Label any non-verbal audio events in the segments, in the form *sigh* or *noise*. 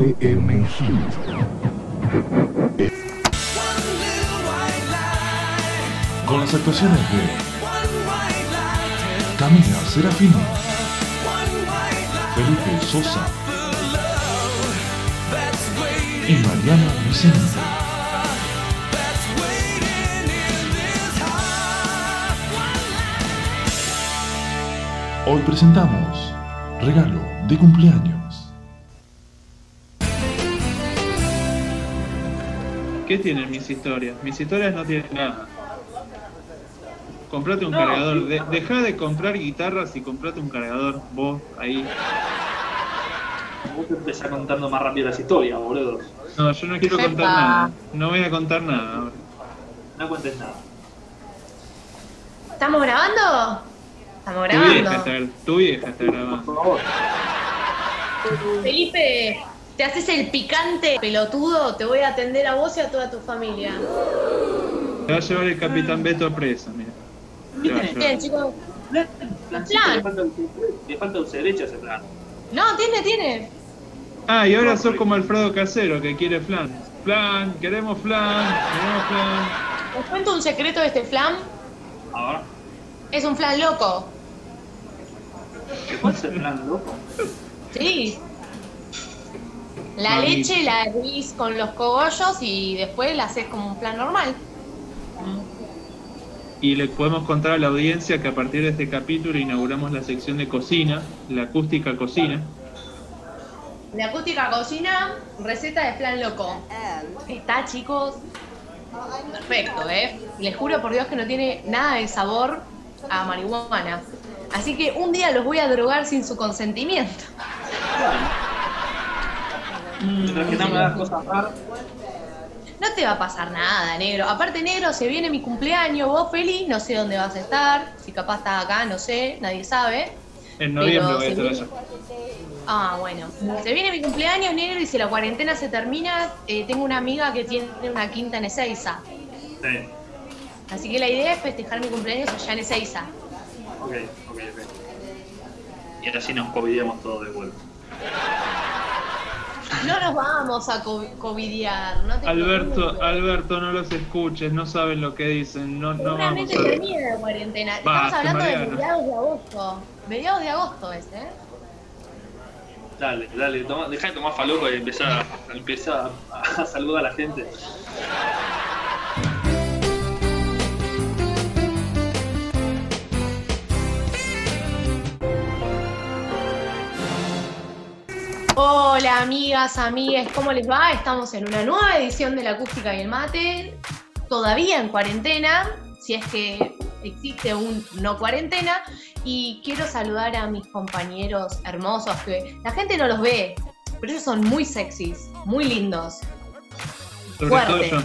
FM. Con las actuaciones de Camila Serafino, Felipe Sosa y Mariana Vicente. Hoy presentamos Regalo de cumpleaños. ¿Qué tienen mis historias? Mis historias no tienen nada. Comprate un No, cargador. De- deja de comprar guitarras y comprate un cargador. Vos, ahí. Vos te empezás contando más rápido las historias, boludo. No, yo no quiero Epa. contar nada. No voy a contar nada ahora. No cuentes nada. ¿Estamos grabando? Estamos Tu vieja grabando. está, tu vieja está Por grabando. favor. Felipe, ¿te haces el picante pelotudo? Te voy a atender a vos y a toda tu familia. Te va a llevar el capitán Beto mira. A llevar. Bien, chicos. Le falta, le falta dulce de leche a ese plan. No, tiene, tiene. Ah, y ahora sos como Alfredo Casero que quiere flan. Flan, queremos flan, queremos flan. ¿Os cuento un secreto de este flan? Ahora, Es un flan loco. ¿qué pasa el plan, loco? Sí. La leche la hervís con los cogollos y después la haces como un flan normal. Y le podemos contar a la audiencia que a partir de este capítulo inauguramos la sección de cocina, la acústica cocina. La acústica cocina, receta de flan loco. Está, chicos, perfecto, ¿eh? Les juro por Dios que no tiene nada de sabor a marihuana. Así que un día los voy a drogar sin su consentimiento. Mientras que no me das cosas raras. No te va a pasar nada, negro. Aparte, negro, se viene mi cumpleaños, vos feliz, no sé dónde vas a estar. Si capaz estás acá, no sé, nadie sabe. En noviembre voy a estar si allá. Ah, bueno. Se viene mi cumpleaños, negro, y si la cuarentena se termina, eh, tengo una amiga que tiene una quinta en Ezeiza. Sí. Así que la idea es festejar mi cumpleaños allá en Ezeiza. Ok, ok, ok. Y así nos covidemos todos de vuelta. No nos vamos a co- covidiar, no te Alberto, preocupes. Alberto, no los escuches, no saben lo que dicen, no, no vamos a... termine la cuarentena. Estamos hablando de mediados de agosto. Mediados de agosto es, ¿eh? Dale, dale, toma, dejá de tomar falopa y empezar, a- empezar a, a saludar a la gente. Hola amigas, amigues, ¿cómo les va? Estamos en una nueva edición de la acústica y el mate, todavía en cuarentena, si es que existe un no cuarentena, y quiero saludar a mis compañeros hermosos, que la gente no los ve, pero ellos son muy sexys, muy lindos, Sobre todo yo.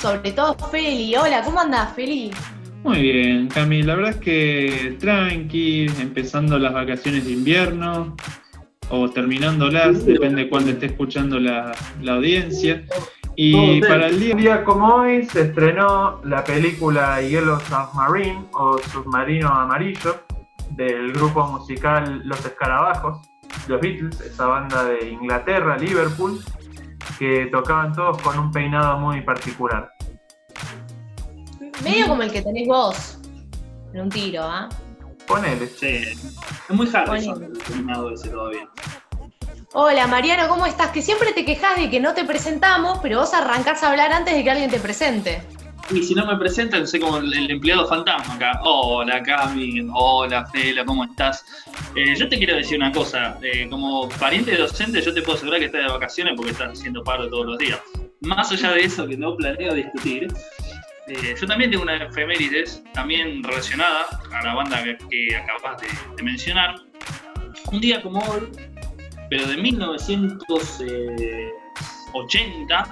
sobre todo Feli. Hola, ¿cómo andás, Feli? Muy bien, Cami, la verdad es que tranqui, empezando las vacaciones de invierno o terminándolas, depende de cuándo esté escuchando la, la audiencia. Y para el día, día como hoy se estrenó la película Yellow Submarine o Submarino Amarillo del grupo musical Los Escarabajos, los Beatles, esa banda de Inglaterra, Liverpool, que tocaban todos con un peinado muy particular. Medio como el que tenés vos, en un tiro, ¿ah? Ponele. Sí, es muy Harrison el terminado ese todavía. Hola Mariano, ¿cómo estás? Que siempre te quejas de que no te presentamos, pero vos arrancás a hablar antes de que alguien te presente. Y si no me presentan, soy como el, empleado fantasma acá. Hola Cami, hola Fela, ¿cómo estás? Eh, yo te quiero decir una cosa, eh, como pariente docente yo te puedo asegurar que estás de vacaciones porque estás haciendo paro todos los días. Más allá de eso que no planeo discutir, eh, yo también tengo una efemérides, también relacionada a la banda que, que acabas de mencionar. Un día como hoy, pero de 1980,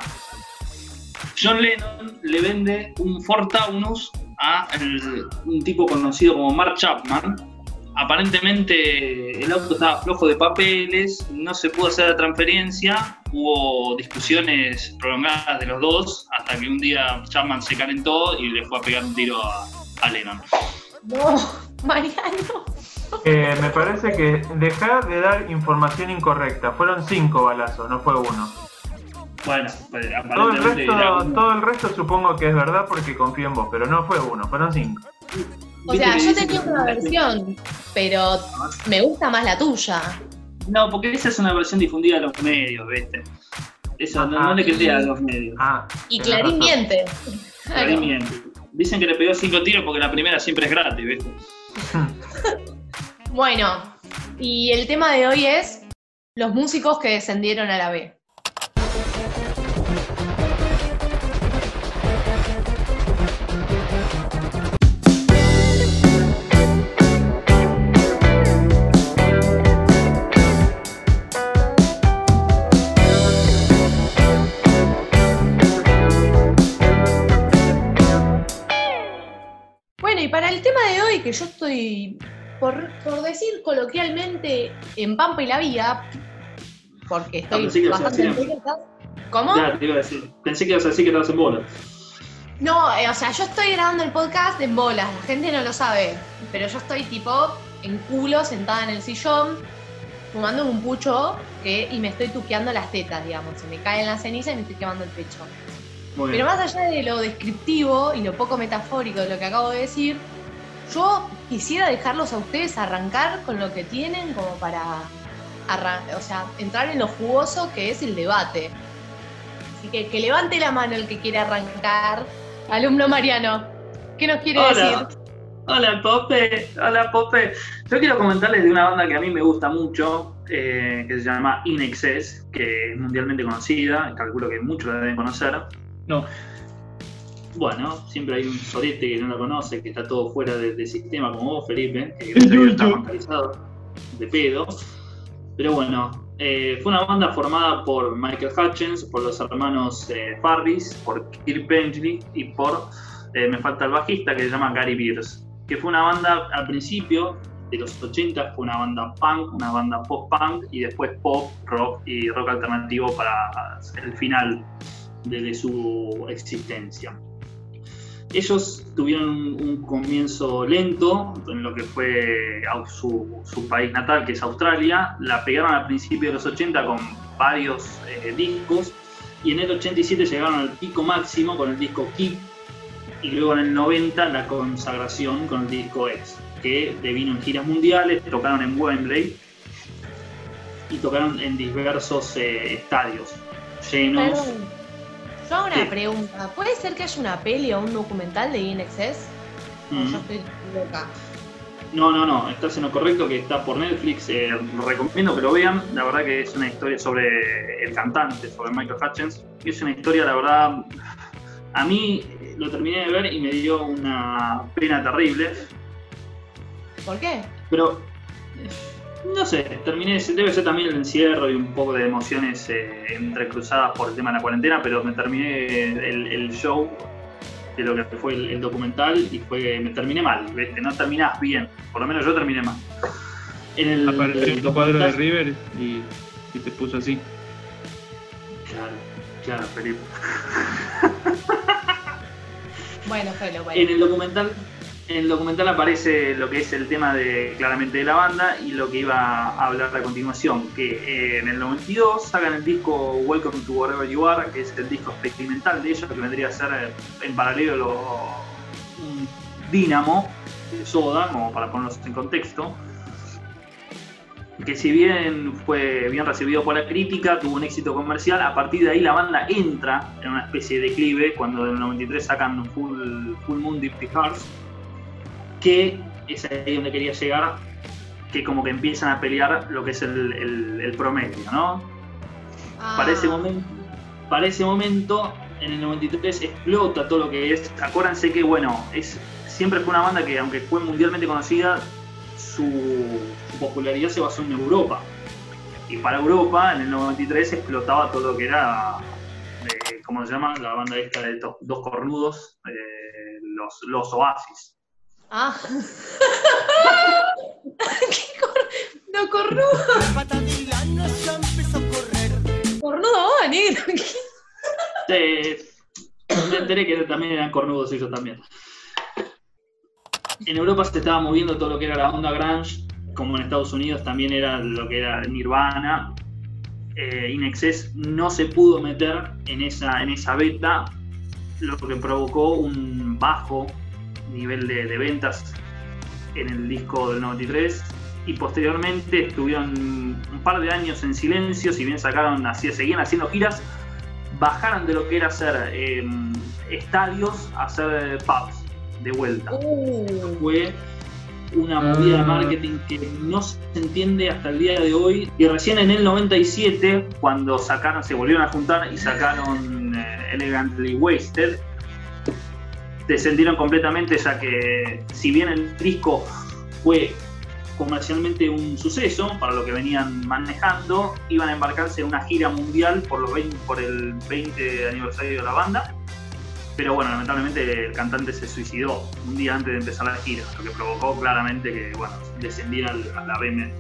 John Lennon le vende un Ford Taunus a un tipo conocido como Mark Chapman. Aparentemente el auto estaba flojo de papeles, no se pudo hacer la transferencia, hubo discusiones prolongadas de los dos hasta que un día Chapman se calentó y le fue a pegar un tiro a Lennon. No, Mariano. Eh, me parece que dejar de dar información incorrecta. Fueron cinco balazos, no fue uno. Bueno, pues, Todo el, resto, uno. todo el resto supongo que es verdad porque confío en vos, pero no fue uno, fueron cinco. O sea, yo tenía una versión, pero me gusta más la tuya. No, porque esa es una versión difundida a los medios, ¿viste? Eso, no, Ah. no le creía a los medios. Ah, Y Clarín razón. miente. Clarín miente. Dicen que le pegó cinco tiros porque la primera siempre es gratis, ¿viste? *laughs* Bueno, y el tema de hoy es los músicos que descendieron a la B. Bueno, y para el tema de hoy, que yo estoy, por, por decir coloquialmente, en Pampa y la Vía, porque Ah, estoy que ibas a bastante en-. ¿Cómo? Claro, te iba a decir. Pensé que ibas a decir que estabas en bola. No, eh, o sea, yo estoy grabando el podcast en bolas, la gente no lo sabe, pero yo estoy tipo en culo, sentada en el sillón, fumando un pucho que, y me estoy tuqueando las tetas, digamos, se me caen las cenizas y me estoy quemando el pecho. Muy Pero bien. más allá de lo descriptivo y lo poco metafórico de lo que acabo de decir, yo quisiera dejarlos a ustedes arrancar con lo que tienen como para o sea, entrar en lo jugoso que es el debate. Así que que levante la mano el que quiere arrancar. Alumno Mariano, ¿qué nos quiere Hola. decir? Hola, Pope. Hola, Pope. Yo quiero comentarles de una banda que a mí me gusta mucho, eh, que se llama In Excess, que es mundialmente conocida. Calculo que muchos la deben conocer. No. Bueno, siempre hay un sorete que no la conoce, que está todo fuera de- del sistema, como vos, Felipe, que está mentalizado de pedo. Pero bueno, eh, fue una banda formada por Michael Hutchins, por los hermanos eh, Farris, por Kirk Bentley y por eh, me falta el bajista que se llama Gary Beers, que fue una banda al principio de los 80, fue una banda punk, una banda pop punk y después pop, rock y rock alternativo para el final de, de su existencia. Ellos tuvieron un, comienzo lento en lo que fue su, su país natal, que es Australia. La pegaron al principio de los 80 con varios eh, discos y en el 87 llegaron al pico máximo con el disco Keep y luego en el 90 la consagración con el disco X, que devino en giras mundiales, tocaron en Wembley y tocaron en diversos eh, estadios llenos. Yo hago una Sí. pregunta. ¿Puede ser que haya una peli o un documental de INXS? ¿O Mm. yo estoy loca? No, no, no, estás en lo correcto que está por Netflix, eh, lo recomiendo que lo vean, la verdad que es una historia sobre el cantante, sobre Michael Hutchins, es una historia, la verdad, a mí lo terminé de ver y me dio una pena terrible, ¿Por qué? pero no sé, terminé, debe ser también el encierro y un poco de emociones eh, entrecruzadas por el tema de la cuarentena, pero me terminé el, el show de lo que fue el, el documental y fue me terminé mal, ¿viste? no terminás bien, por lo menos yo terminé mal. En el, Apareció el cuadro de River y, y te puso así. Claro, claro, Felipe. Bueno, Felo, bueno. En el documental, en el documental aparece lo que es el tema de claramente de la banda y lo que iba a hablar a continuación, que eh, en el 92 sacan el disco Welcome to Wherever You Are, que es el disco experimental de ellos, que vendría a ser eh, en paralelo lo- un dínamo soda, como para ponerlos en contexto. Que si bien fue bien recibido por la crítica, tuvo un éxito comercial, a partir de ahí la banda entra en una especie de declive cuando en el 93 sacan Full, Full Moon Deep Hearts, que es ahí donde quería llegar, que como que empiezan a pelear lo que es el, el- el promedio, ¿no? Ah, Para ese momento, para ese momento, en el 93 explota todo lo que es. Acuérdense que, bueno, es, siempre fue una banda que, aunque fue mundialmente conocida, su, su popularidad se basó en Europa. Y para Europa, en el 93 explotaba todo lo que era, eh, ¿cómo se llama? La banda esta de estos dos cornudos, eh, los, los Oasis. Ah. *laughs* ¿Qué cor... No, cornudo. Cornudo, oh, negro. Sí, me enteré que también eran cornudos ellos también. En Europa se estaba moviendo todo lo que era la onda grunge, como en Estados Unidos también era lo que era Nirvana, eh, no se pudo meter en esa, en esa beta, lo que provocó un bajo nivel de, de ventas en el disco del 93 y posteriormente estuvieron un par de años en silencio, si bien sacaron, así, seguían haciendo giras, bajaron de lo que era hacer eh, estadios a hacer pubs de vuelta. Uh, Fue una movida de Ah. marketing que no se entiende hasta el día de hoy. Y recién en el 97, cuando sacaron, se volvieron a juntar y sacaron eh, Elegantly Wasted, descendieron completamente, ya que si bien el disco fue comercialmente un suceso para lo que venían manejando, iban a embarcarse en una gira mundial por, los 20 por el 20 aniversario de la banda. Pero bueno, lamentablemente el cantante se suicidó un día antes de empezar la gira, lo que provocó claramente que bueno, descendiera a la B,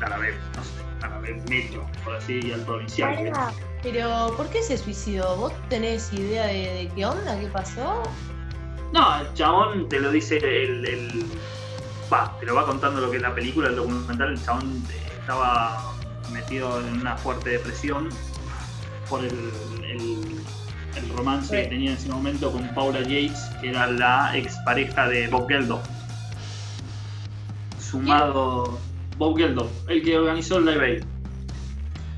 a la B, no sé, metro, por así, y al provincial. pero ¿por qué se suicidó? ¿Vos tenés idea de, de qué onda? ¿Qué pasó? No, el chabón te lo dice el, el- Va, te lo va contando lo que es la película, el documental. El chabón estaba metido en una fuerte depresión por el, el- el romance que tenía en ese momento con Paula Yates, que era la expareja de Bob Geldof. Sumado. Bob Geldof, el que organizó el Live Aid.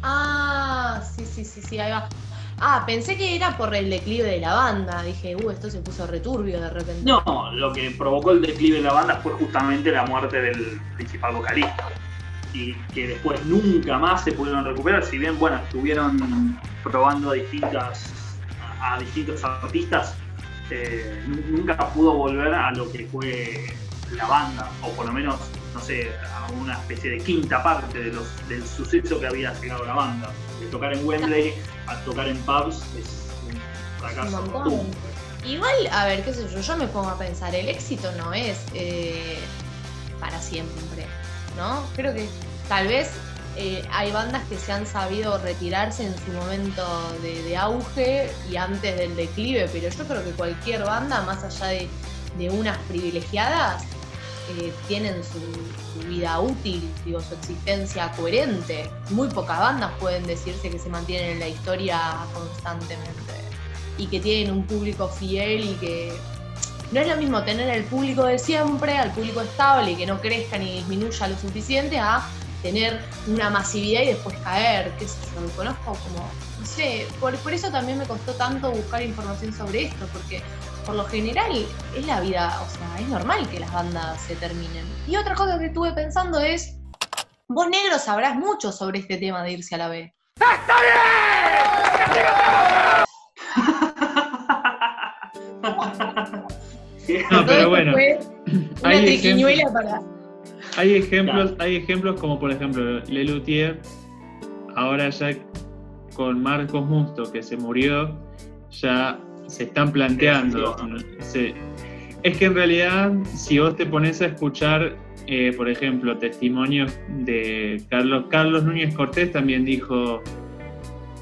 Ah, sí, sí, sí, sí, ahí va. Ah, pensé que era por el declive de la banda. Dije, uh, esto se puso returbio de repente. No, lo que provocó el declive de la banda fue justamente la muerte del principal vocalista. Y que después nunca más se pudieron recuperar, si bien, bueno, estuvieron probando a distintas a distintos artistas, eh, nu- nunca pudo volver a lo que fue la banda, o por lo menos, no sé, a una especie de quinta parte de los, del suceso que había llegado la banda. De tocar en Wembley a tocar en pubs es un fracaso. Igual, a ver, qué sé yo, yo me pongo a pensar, el éxito no es eh, para siempre, ¿no? Creo que tal vez eh, hay bandas que se han sabido retirarse en su momento de, de auge y antes del declive, pero yo creo que cualquier banda, más allá de, de unas privilegiadas, eh, tienen su, vida útil, digo, su existencia coherente. Muy pocas bandas pueden decirse que se mantienen en la historia constantemente y que tienen un público fiel y que no es lo mismo tener el público de siempre, al público estable y que no crezca ni disminuya lo suficiente a tener una masividad y después caer, qué sé yo, lo conozco como, no sé, por, por eso también me costó tanto buscar información sobre esto, porque por lo general es la vida, o sea, es normal que las bandas se terminen. Y otra cosa que estuve pensando es, vos negro sabrás mucho sobre este tema de irse a la B. No, Todo pero esto bueno, una *coughs* hay triquiñuela para... hay ejemplos, hay ejemplos como por ejemplo Lelutier, ahora ya con Marcos Musto que se murió, ya se están planteando. se- es que en realidad, si vos te pones a escuchar, eh, por ejemplo, testimonios de Carlos, Carlos Núñez Cortés también dijo,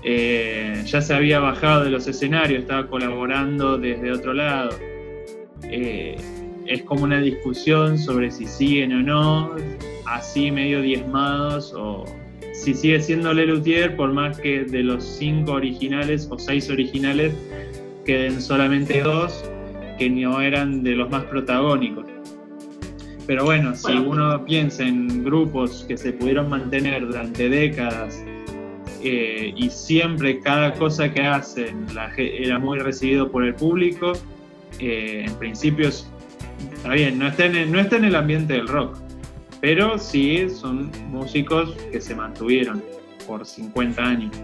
eh, ya se había bajado de los escenarios, estaba colaborando desde otro lado. Eh, es como una discusión sobre si siguen o no, así medio diezmados, o si sigue siendo Lelutier, por más que de los cinco originales o seis originales queden solamente dos que no eran de los más protagónicos. Pero bueno, si uno piensa en grupos que se pudieron mantener durante décadas eh, y siempre cada cosa que hacen la era muy recibido por el público, eh, en principio es- está bien, no está, en el, no está en el ambiente del rock, pero sí son músicos que se mantuvieron por 50 años.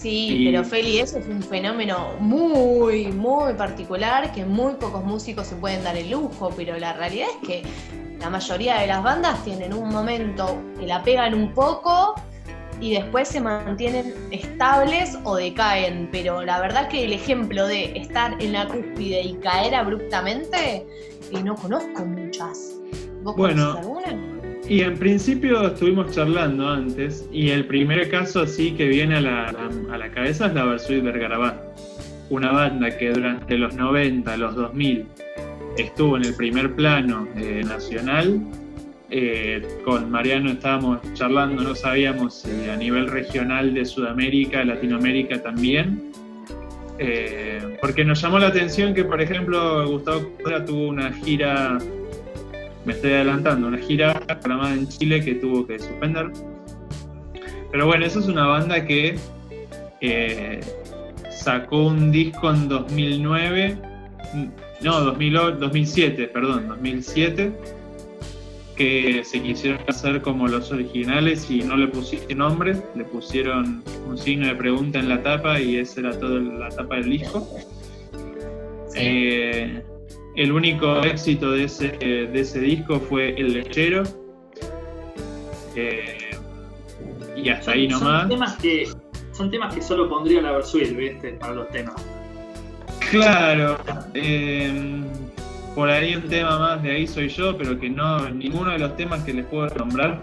Sí, Y- pero Feli, eso es un fenómeno muy, muy particular que muy pocos músicos se pueden dar el lujo, pero la realidad es que la mayoría de las bandas tienen un momento que la pegan un poco y después se mantienen estables o decaen, pero la verdad que el ejemplo de estar en la cúspide y caer abruptamente, eh, no conozco muchas. ¿Vos Bueno, alguna? Y en principio estuvimos charlando antes, y el primer caso así que viene a la, a la cabeza es la Versuit Vergarabat, una banda que durante los 90, los 2000 estuvo en el primer plano eh, nacional eh, con Mariano estábamos charlando, no sabíamos si a nivel regional de Sudamérica, Latinoamérica también. Eh, porque nos llamó la atención que, por ejemplo, Gustavo Cordera tuvo una gira, me estoy adelantando, una gira programada en Chile que tuvo que suspender. Pero bueno, eso es una banda que eh, sacó un disco en 2009, no, 2008, 2007, perdón, 2007, que se quisieron hacer como los originales y no le pusieron nombre, le pusieron un signo de pregunta en la tapa y esa era toda la tapa del disco. Eh, el único éxito de ese, de ese disco fue El Lechero. Eh, y hasta ahí Son nomás. temas que, son temas que solo pondría la Versuit, ¿viste? Para los temas. Claro, eh, por ahí un tema más de ahí soy yo, pero que no, ninguno de los temas que les puedo nombrar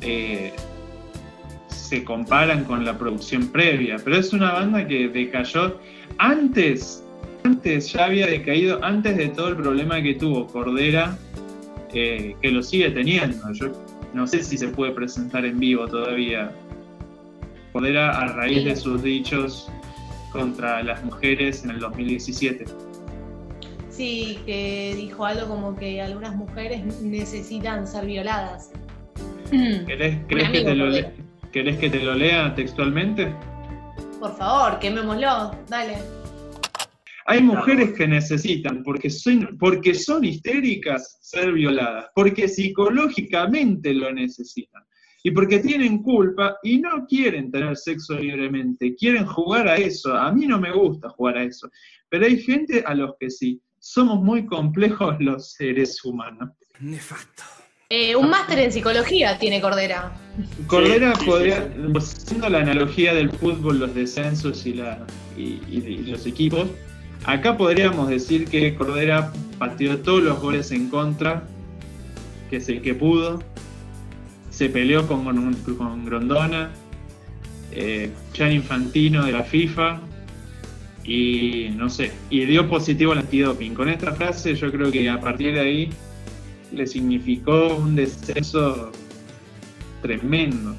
eh, se comparan con la producción previa. Pero es una banda que decayó antes, antes ya había decaído, antes de todo el problema que tuvo Cordera, eh, que lo sigue teniendo. Yo no sé si se puede presentar en vivo todavía. Cordera a raíz de sus dichos contra las mujeres en el 2017. Sí, que dijo algo como que algunas mujeres necesitan ser violadas. ¿Querés, querés que, amigo, te lo Cordera. le- querés que te lo lea textualmente? Por favor, quemémoslo, dale. Hay mujeres que necesitan, porque son, porque son histéricas, ser violadas, porque psicológicamente lo necesitan, y porque tienen culpa y no quieren tener sexo libremente, quieren jugar a eso. A mí no me gusta jugar a eso, pero hay gente a los que sí. Somos muy complejos *laughs* los seres humanos. Nefasto. Eh, un máster en psicología tiene Cordera. Cordera sí, sí, podría, haciendo la analogía del fútbol, los descensos y, la, y, y- y los equipos, acá podríamos decir que Cordera pateó todos los goles en contra, que es el que pudo, se peleó con, con Grondona, eh, Gian Infantino de la FIFA y no sé, y dio positivo al antidoping. Con esta frase yo creo que a partir de ahí le significó un descenso tremendo.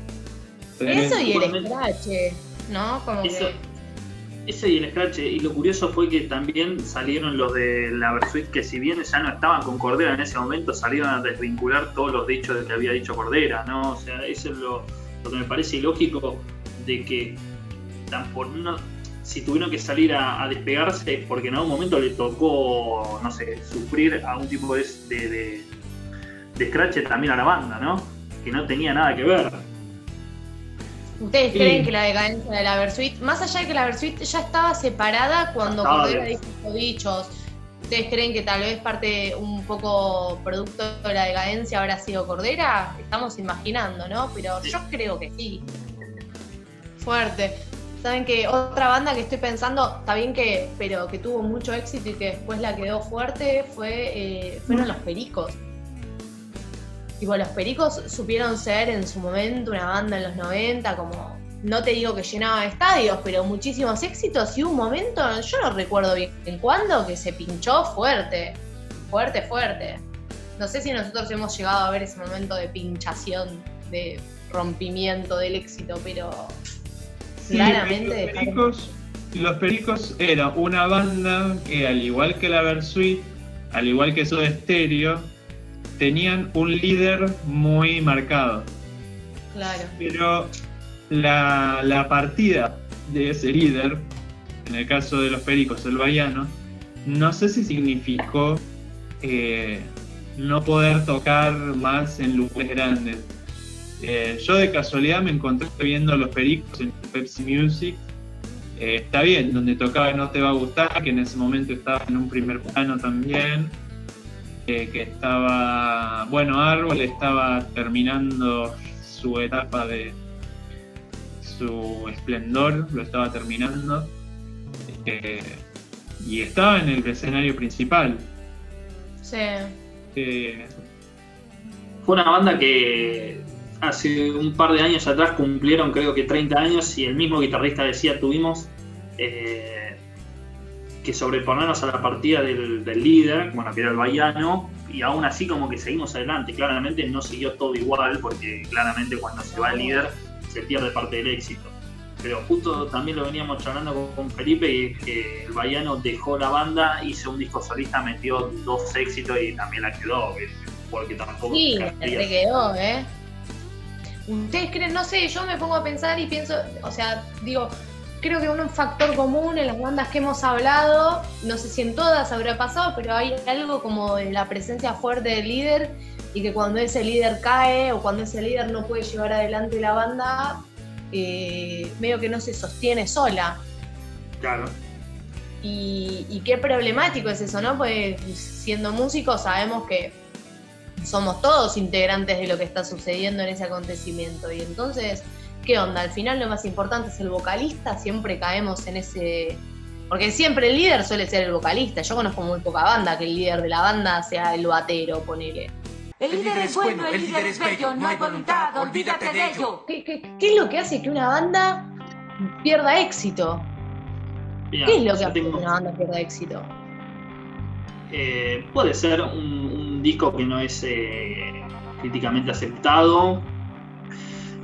tremendo. Eso y el escrache, ¿no? Como Eso, que. Ese y el Scratch. Y lo curioso fue que también salieron los de la Versuit, que si bien ya no estaban con Cordera en ese momento, salieron a desvincular todos los dichos de que había dicho Cordera, ¿no? O sea, eso es lo, lo que me parece ilógico de que por si tuvieron que salir a, a despegarse es porque en algún momento le tocó, no sé, sufrir a un tipo de, de, de, de Scratch también a la banda, ¿no? Que no tenía nada que ver. ¿Ustedes Sí. creen que la decadencia de la Versuit, más allá de que la Versuit ya estaba separada cuando Cordera dijo dichos, ¿ustedes creen que tal vez parte un poco producto de la decadencia habrá sido Cordera? Estamos imaginando, ¿no? Pero yo creo que sí. Fuerte. Saben que otra banda que estoy pensando, está bien que, pero que tuvo mucho éxito y que después la quedó fuerte, fue, eh, fueron los Pericos. Tipo, los Pericos supieron ser en su momento una banda en los 90, como, no te digo que llenaba estadios, pero muchísimos éxitos y un momento, yo no recuerdo bien en cuándo, que se pinchó fuerte, fuerte, fuerte. No sé si nosotros hemos llegado a ver ese momento de pinchación, de rompimiento del éxito, pero Sí, claramente los pericos, los Pericos era una banda que al igual que la Versuit, al igual que Soda Stereo, tenían un líder muy marcado. Claro. Pero la, la partida de ese líder, en el caso de los Pericos, el Baiano, no sé si significó eh, no poder tocar más en lugares grandes. Eh, yo de casualidad me encontré viendo a los Pericos en Pepsi Music. Eh, está bien, donde tocaba No Te Va a Gustar, que en ese momento estaba en un primer plano también. Eh, que estaba, bueno, Árbol estaba terminando su etapa de su esplendor, lo estaba terminando. eh, y estaba en el escenario principal. Sí. Eh, Fue una banda que hace un par de años atrás cumplieron creo que 30 años y el mismo guitarrista decía tuvimos eh, que sobreponernos a la partida del, del líder, bueno, que era el Baiano, y aún así como que seguimos adelante. Claramente no siguió todo igual, porque claramente cuando se va el líder se pierde parte del éxito. Pero justo también lo veníamos charlando con, con Felipe, y es que el Baiano dejó la banda, hizo un disco solista, metió dos éxitos y también la quedó, porque tampoco... Sí, se se le quedó, ¿eh? Ustedes creen, no sé, yo me pongo a pensar y pienso, o sea, digo, creo que un factor común en las bandas que hemos hablado, no sé si en todas habrá pasado, pero hay algo como de la presencia fuerte del líder y que cuando ese líder cae o cuando ese líder no puede llevar adelante la banda, eh, medio que no se sostiene sola. Claro. Y, y qué problemático es eso, ¿no? Pues siendo músicos sabemos que somos todos integrantes de lo que está sucediendo en ese acontecimiento. Y entonces, ¿qué onda? Al final lo más importante es el vocalista, siempre caemos en ese... Porque siempre el líder suele ser el vocalista. Yo conozco muy poca banda que el líder de la banda sea el batero, ponele. El líder es bueno, el líder es bello, no hay voluntad, olvídate de ello. ¿Qué, qué, qué es lo que hace que una banda pierda éxito? Mira, ¿Qué es lo que hace que una banda pierda éxito? Eh, puede ser un, un disco que no es eh, críticamente aceptado.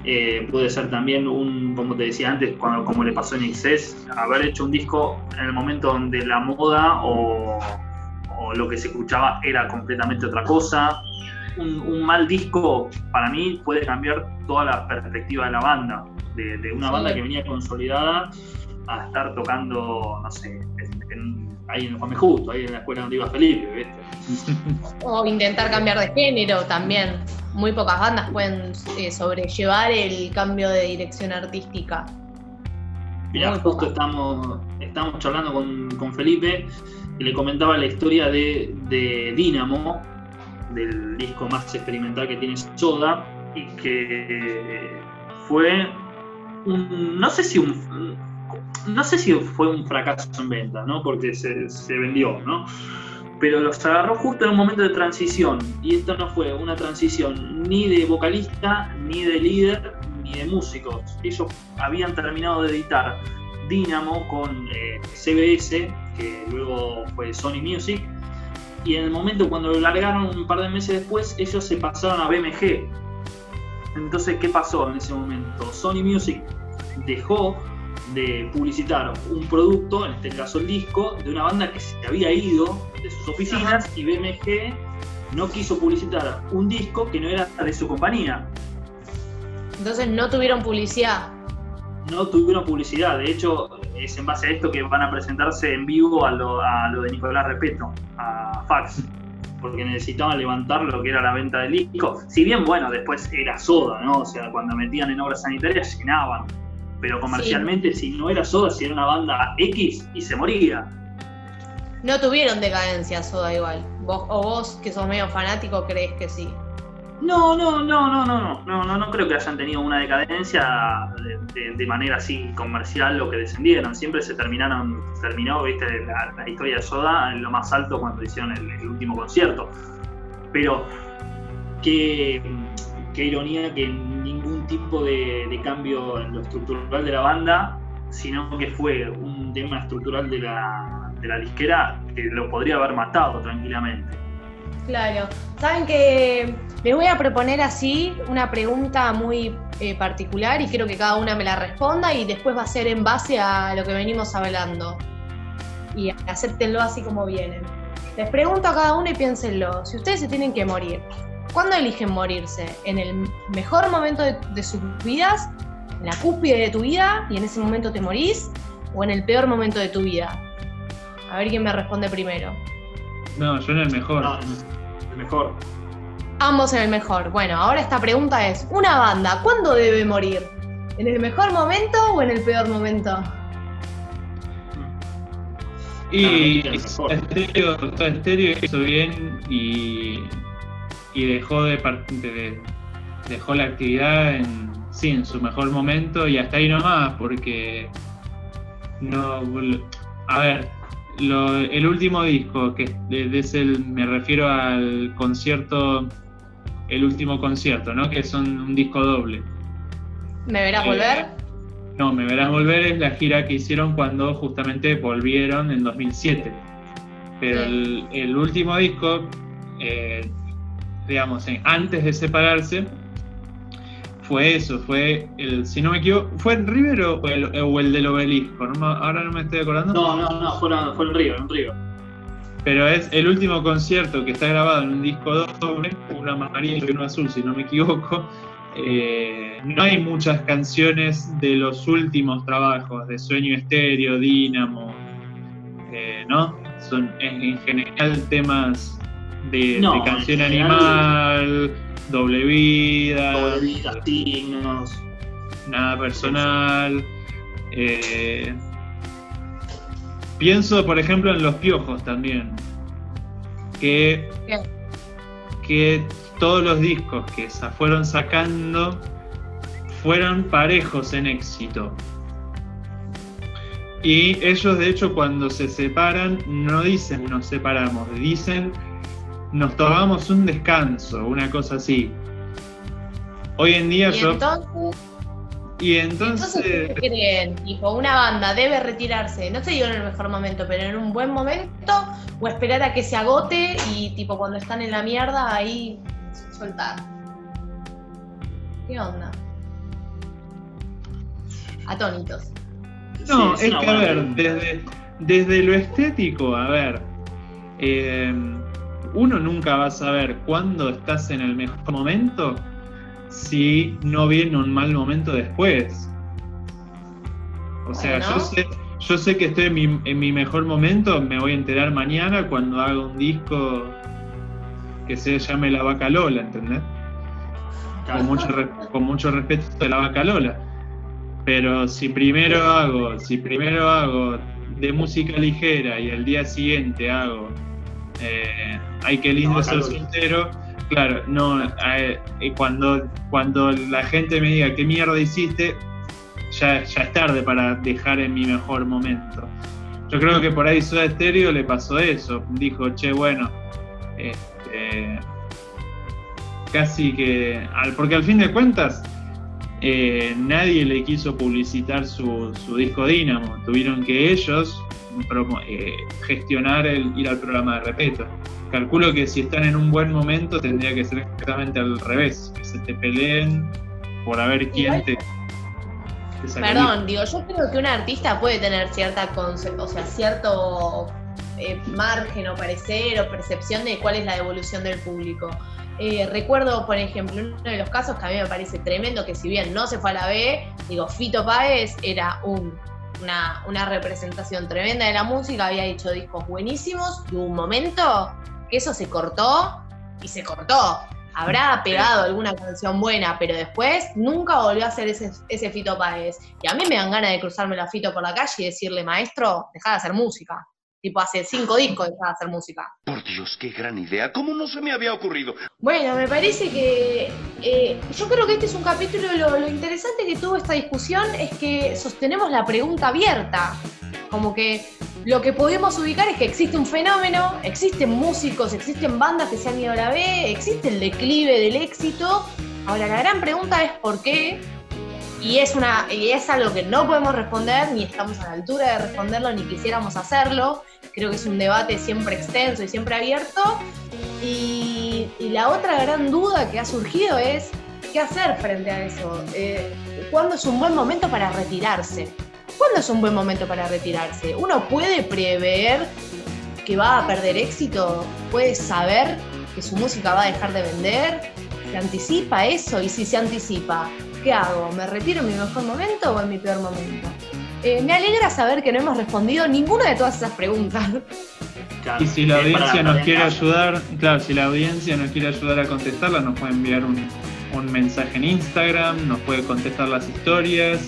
Eh, puede ser también un, como te decía antes, cuando, como le pasó en Excess, haber hecho un disco en el momento donde la moda o, o lo que se escuchaba era completamente otra cosa. Un, un mal disco para mí puede cambiar toda la perspectiva de la banda, de, de una Sí. banda que venía consolidada a estar tocando, no sé, en- en- ahí en el Juan. Justo, ahí en la escuela donde iba Felipe, ¿viste? *laughs* O intentar cambiar de género también. Muy pocas bandas pueden eh, sobrellevar el cambio de dirección artística. Muy justo estamos, estamos charlando con, con Felipe y le comentaba la historia de, de Dynamo, del disco más experimental que tiene Soda, y que fue un, no sé si un, no sé si fue un fracaso en venta, ¿no? Porque se, se vendió, ¿no? Pero los agarró justo en un momento de transición, y esto no fue una transición ni de vocalista, ni de líder, ni de músicos. Ellos habían terminado de editar Dynamo con eh, CBS, que luego fue Sony Music, y en el momento cuando lo largaron un par de meses después, ellos se pasaron a BMG. Entonces, ¿qué pasó en ese momento? Sony Music dejó de publicitar un producto, en este caso el disco, de una banda que se había ido de sus oficinas y BMG no quiso publicitar un disco que no era de su compañía. Entonces no tuvieron publicidad. no tuvieron publicidad. De hecho, es en base a esto que van a presentarse en vivo a lo, a lo de Nicolás Repeto, a Fax, porque necesitaban levantar lo que era la venta del disco. Si bien, bueno, después era soda, ¿no? O sea, cuando metían en obras sanitarias llenaban. Pero comercialmente, si no era soda, si era una banda X y se moría. No tuvieron decadencia Soda igual. Vos, o vos, que sos medio fanático, crees que sí. No, no, no, no, no, no, no, no, no creo que hayan tenido una decadencia de, manera así comercial o que descendieron. Siempre se terminaron, terminó, viste, la, la historia de Soda en lo más alto cuando hicieron el, último concierto. Pero qué, ironía que ningún tipo de cambio en lo estructural de la banda, sino que fue un tema estructural de la, de la disquera que lo podría haber matado tranquilamente. Claro. Saben que les voy a proponer así una pregunta muy eh, particular y quiero que cada una me la responda y después va a ser en base a lo que venimos hablando. Y acéptenlo así como vienen. Les pregunto a cada uno y piénsenlo. Si ustedes se tienen que morir, ¿cuándo eligen morirse? ¿En el mejor momento de, de sus vidas? ¿En la cúspide de tu vida y en ese momento te morís? ¿O en el peor momento de tu vida? A ver quién me responde primero. No, yo en el mejor. No, el mejor. Ambos en el mejor. Bueno, ahora esta pregunta es, ¿una banda cuándo debe morir? ¿En el mejor momento o en el peor momento? Y Stereo, Soda Stereo hizo bien y, y dejó de, de- dejó la actividad en sí en su mejor momento y hasta ahí nomás porque no a ver lo- el último disco que es- es el me refiero al concierto el último concierto no que son un disco doble ¿Me verás Eh, volver? no, Me Verás Volver es la gira que hicieron cuando justamente volvieron en 2007. Pero el, el último disco eh, digamos, en- antes de separarse, fue eso, fue el, si no me equivoco, ¿fue en River o el, o el del obelisco? No ahora no me estoy acordando. No, no, no, fue, en- fue en Río, en Río. Pero es el último concierto que está grabado en un disco doble, uno amarillo y uno azul, si no me equivoco. Eh, no hay muchas canciones de los últimos trabajos, de Sueño Estéreo, Dínamo, eh, ¿no? Son en, en general temas de, No, de en canción general- animal, doble vida, día, signos. nada personal. eh, pienso, por ejemplo, en los piojos también. Que, que todos los discos que se fueron sacando fueron parejos en éxito. Y ellos, de hecho, cuando se separan, no dicen nos separamos, dicen nos tomamos un descanso, una cosa así. Hoy en día Y yo. entonces, Y entonces, entonces. ¿qué creen? Tipo, una banda debe retirarse, no te digo en el mejor momento, pero en un buen momento, o esperar a que se agote y tipo cuando están en la mierda ahí soltar. ¿Qué onda? Atónitos. No, Sí, es que a ver, desde, desde lo estético, a ver, eh, uno nunca va a saber cuándo estás en el mejor momento si no viene un mal momento después. O sea, Bueno. yo sé, yo sé que estoy en mi, en mi mejor momento, me voy a enterar mañana cuando haga un disco que se llame La Vaca Lola, ¿entendés? con mucho, con mucho respeto de la vaca Lola. Pero si primero hago, si primero hago de música ligera y al día siguiente hago eh, ay qué lindo Lola. soltero, claro, no, eh, eh, cuando, cuando la gente me diga qué mierda hiciste, ya, ya es tarde para dejar en mi mejor momento. Yo creo que por ahí Soda Stereo le pasó eso. Dijo, che, bueno, este, casi que. al- Porque al fin de cuentas, eh, nadie le quiso publicitar su, su disco Dínamo. Tuvieron que ellos eh, gestionar el ir al programa de repeto. Calculo que si están en un buen momento tendría que ser exactamente al revés, que se te peleen por a ver quién te, te Perdón, digo, yo creo que un artista puede tener cierta o sea, cierto eh, margen o parecer o percepción de cuál es la devolución del público. Eh, recuerdo, por ejemplo, uno de los casos que a mí me parece tremendo, que si bien no se fue a la B, digo, Fito Páez era un- una, una representación tremenda de la música, había hecho discos buenísimos, y hubo un momento que eso se cortó y se cortó. Habrá pegado alguna canción buena, pero después nunca volvió a hacer ese, ese Fito Páez. Y a mí me dan ganas de cruzarme la Fito por la calle y decirle, maestro, deja de hacer música. Tipo, hace cinco discos de hacer música. Por Dios, qué gran idea. ¿Cómo no se me había ocurrido? Bueno, me parece que eh, yo creo que este es un capítulo, lo, lo interesante que tuvo esta discusión es que sostenemos la pregunta abierta, como que lo que podemos ubicar es que existe un fenómeno, existen músicos, existen bandas que se han ido a la B, existe el declive del éxito. Ahora la gran pregunta es por qué, y es, una, y es algo que no podemos responder, ni estamos a la altura de responderlo, ni quisiéramos hacerlo. Creo que es un debate siempre extenso y siempre abierto. Y, la otra gran duda que ha surgido es qué hacer frente a eso. Eh, ¿Cuándo es un buen momento para retirarse? ¿Cuándo es un buen momento para retirarse? ¿Uno puede prever que va a perder éxito? ¿Puede saber que su música va a dejar de vender? ¿Se anticipa eso? Y si se anticipa, ¿qué hago? ¿Me retiro en mi mejor momento o en mi peor momento? Eh, me alegra saber que no hemos respondido ninguna de todas esas preguntas. Claro, Y si la audiencia nos quiere ayudar, claro, si la audiencia nos quiere ayudar a contestarla, nos puede enviar un, un mensaje en Instagram, nos puede contestar las historias,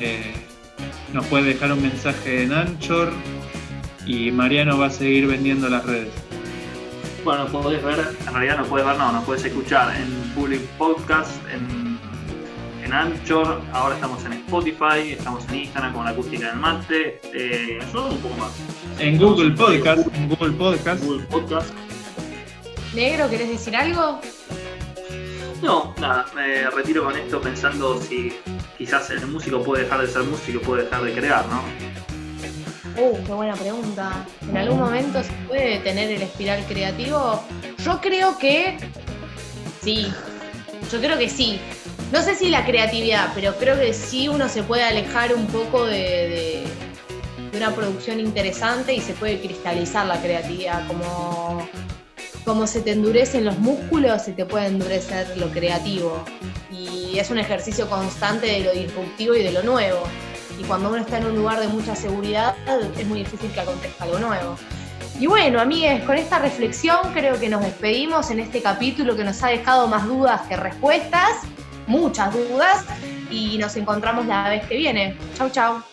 eh, nos puede dejar un mensaje en Anchor y Mariano va a seguir vendiendo las redes. Bueno, podés ver, en realidad no puedes ver, no, nos puedes escuchar en Public Podcast, en, en Anchor, ahora estamos en Spotify, estamos en Instagram con la acústica del mate, eh, yo un poco más. En Google Podcast, en Google Podcast, Google Podcast. Negro, ¿querés decir algo? No, nada, me retiro con esto pensando si quizás el músico puede dejar de ser músico y puede dejar de crear, ¿no? Uh, qué buena pregunta. ¿En algún momento se puede tener el espiral creativo? Yo creo que sí. Yo creo que sí. No sé si la creatividad, pero creo que sí uno se puede alejar un poco de, una producción interesante y se puede cristalizar la creatividad. Como, como se te endurecen los músculos, se te puede endurecer lo creativo. Y es un ejercicio constante de lo disruptivo y de lo nuevo. Y cuando uno está en un lugar de mucha seguridad, es muy difícil que acontezca algo nuevo. Y bueno, amigues, con esta reflexión creo que nos despedimos en este capítulo que nos ha dejado más dudas que respuestas, muchas dudas, y nos encontramos la vez que viene. Chau, chau.